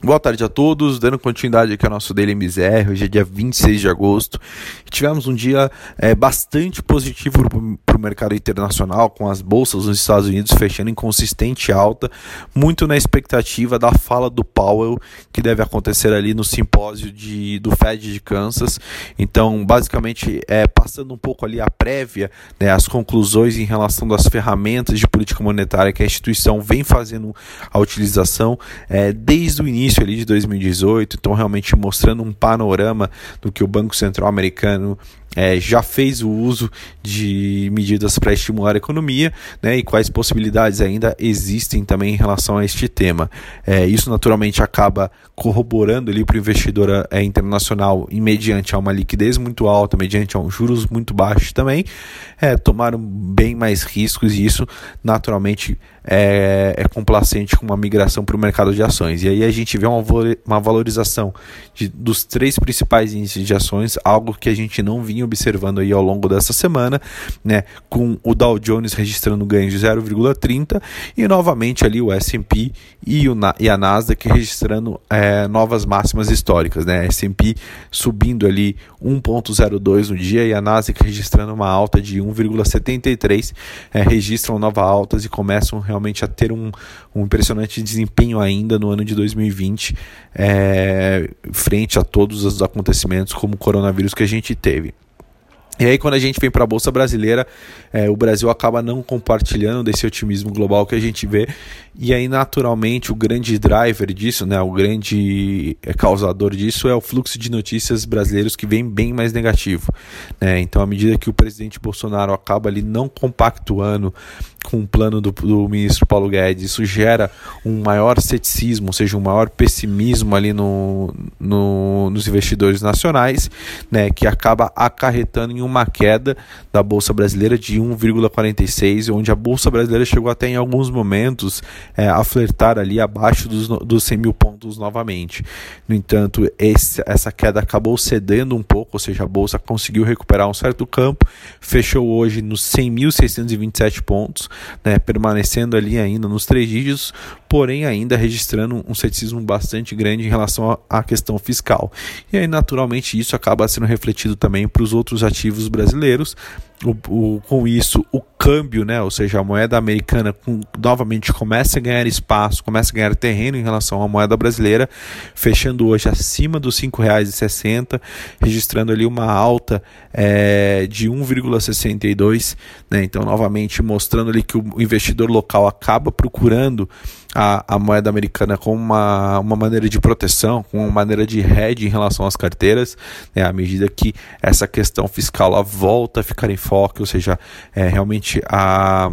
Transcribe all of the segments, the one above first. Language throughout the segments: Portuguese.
Boa tarde a todos, dando continuidade aqui ao nosso Daily MZR, hoje é dia 26 de agosto. Tivemos um dia é, bastante positivo para o mercado internacional, com as bolsas nos Estados Unidos fechando em consistente alta, muito na expectativa da fala do Powell, que deve acontecer ali no simpósio de, do Fed de Kansas. Então, basicamente, é, passando um pouco ali a prévia, né, as conclusões em relação das ferramentas de política monetária que a instituição vem fazendo a utilização é, desde o início início ali de 2018, então realmente mostrando um panorama do que o Banco Central americano é, já fez o uso de medidas para estimular a economia né, e quais possibilidades ainda existem também em relação a este tema. É, isso naturalmente acaba corroborando para o investidor é, internacional e mediante a uma liquidez muito alta, mediante a um juros muito baixos também, é, tomaram bem mais riscos e isso naturalmente é, é complacente com uma migração para o mercado de ações. E aí a gente vê uma, valorização de, dos três principais índices de ações, algo que a gente não vinha observando aí ao longo dessa semana, né, com o Dow Jones registrando ganhos de 0,30 e novamente ali o S&P e, e a Nasdaq registrando é, novas máximas históricas, né, S&P subindo ali 1,02 no dia e a Nasdaq registrando uma alta de 1,73, é, registram novas altas e começam realmente a ter um, um impressionante desempenho ainda no ano de 2020, é, frente a todos os acontecimentos como o coronavírus que a gente teve. E aí, quando a gente vem para a Bolsa Brasileira, é, o Brasil acaba não compartilhando desse otimismo global que a gente vê. E aí, naturalmente, o grande driver disso, né, o grande é, causador disso é o fluxo de notícias brasileiros que vem bem mais negativo. Né? Então, à medida que o presidente Bolsonaro acaba ali não compactuando com o plano do, do, ministro Paulo Guedes, isso gera um maior ceticismo, ou seja, um maior pessimismo ali no, no, nos investidores nacionais, né, que acaba acarretando em uma queda da Bolsa Brasileira de 1,46, onde a Bolsa Brasileira chegou até em alguns momentos é, a flertar ali abaixo dos, dos 100 mil pontos novamente. No entanto, esse, essa queda acabou cedendo um pouco, ou seja, a Bolsa conseguiu recuperar um certo campo, fechou hoje nos 100.627 pontos, né, permanecendo ali ainda nos três dígitos, porém ainda registrando um ceticismo bastante grande em relação à questão fiscal. E aí, naturalmente, isso acaba sendo refletido também para os outros ativos brasileiros. O, o, com isso, o câmbio, né, ou seja, a moeda americana com, novamente começa a ganhar espaço, começa a ganhar terreno em relação à moeda brasileira, fechando hoje acima dos R$ 5,60, registrando ali uma alta é, de 1,62, né, então novamente mostrando ali que o investidor local acaba procurando a, a moeda americana como uma, uma maneira de proteção, como uma maneira de hedge em relação às carteiras, né, à medida que essa questão fiscal volta a ficar em foco, ou seja, é, realmente a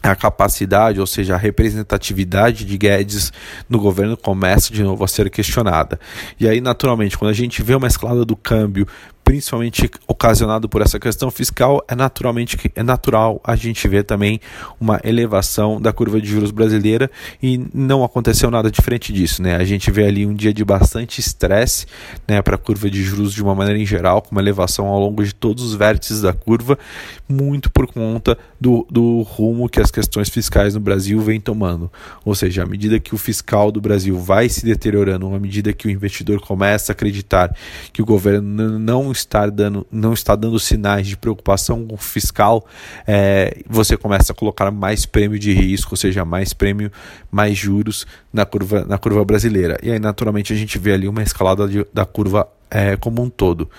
a capacidade, ou seja, a representatividade de Guedes no governo começa de novo a ser questionada. E aí, naturalmente, quando a gente vê uma escalada do câmbio principalmente ocasionado por essa questão fiscal, é naturalmente é natural a gente ver também uma elevação da curva de juros brasileira e não aconteceu nada diferente disso, né? A gente vê ali um dia de bastante estresse, né, para a curva de juros de uma maneira em geral, com uma elevação ao longo de todos os vértices da curva, muito por conta do, do rumo que as questões fiscais no Brasil vêm tomando. Ou seja, à medida que o fiscal do Brasil vai se deteriorando, à medida que o investidor começa a acreditar que o governo não está dando, não está dando sinais de preocupação com o fiscal, é, você começa a colocar mais prêmio de risco, ou seja, mais prêmio, mais juros na curva, na curva brasileira. E aí, naturalmente, a gente vê ali uma escalada de, da curva é, como um todo.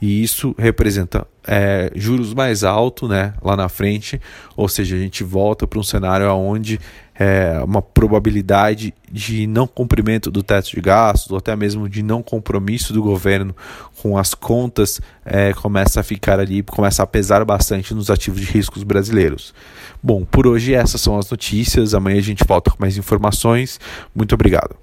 E isso representa é, juros mais altos né, lá na frente, ou seja, a gente volta para um cenário onde é, uma probabilidade de não cumprimento do teto de gastos, ou até mesmo de não compromisso do governo com as contas, é, começa a ficar ali, começa a pesar bastante nos ativos de riscos brasileiros. Bom, por hoje essas são as notícias. Amanhã a gente volta com mais informações. Muito obrigado.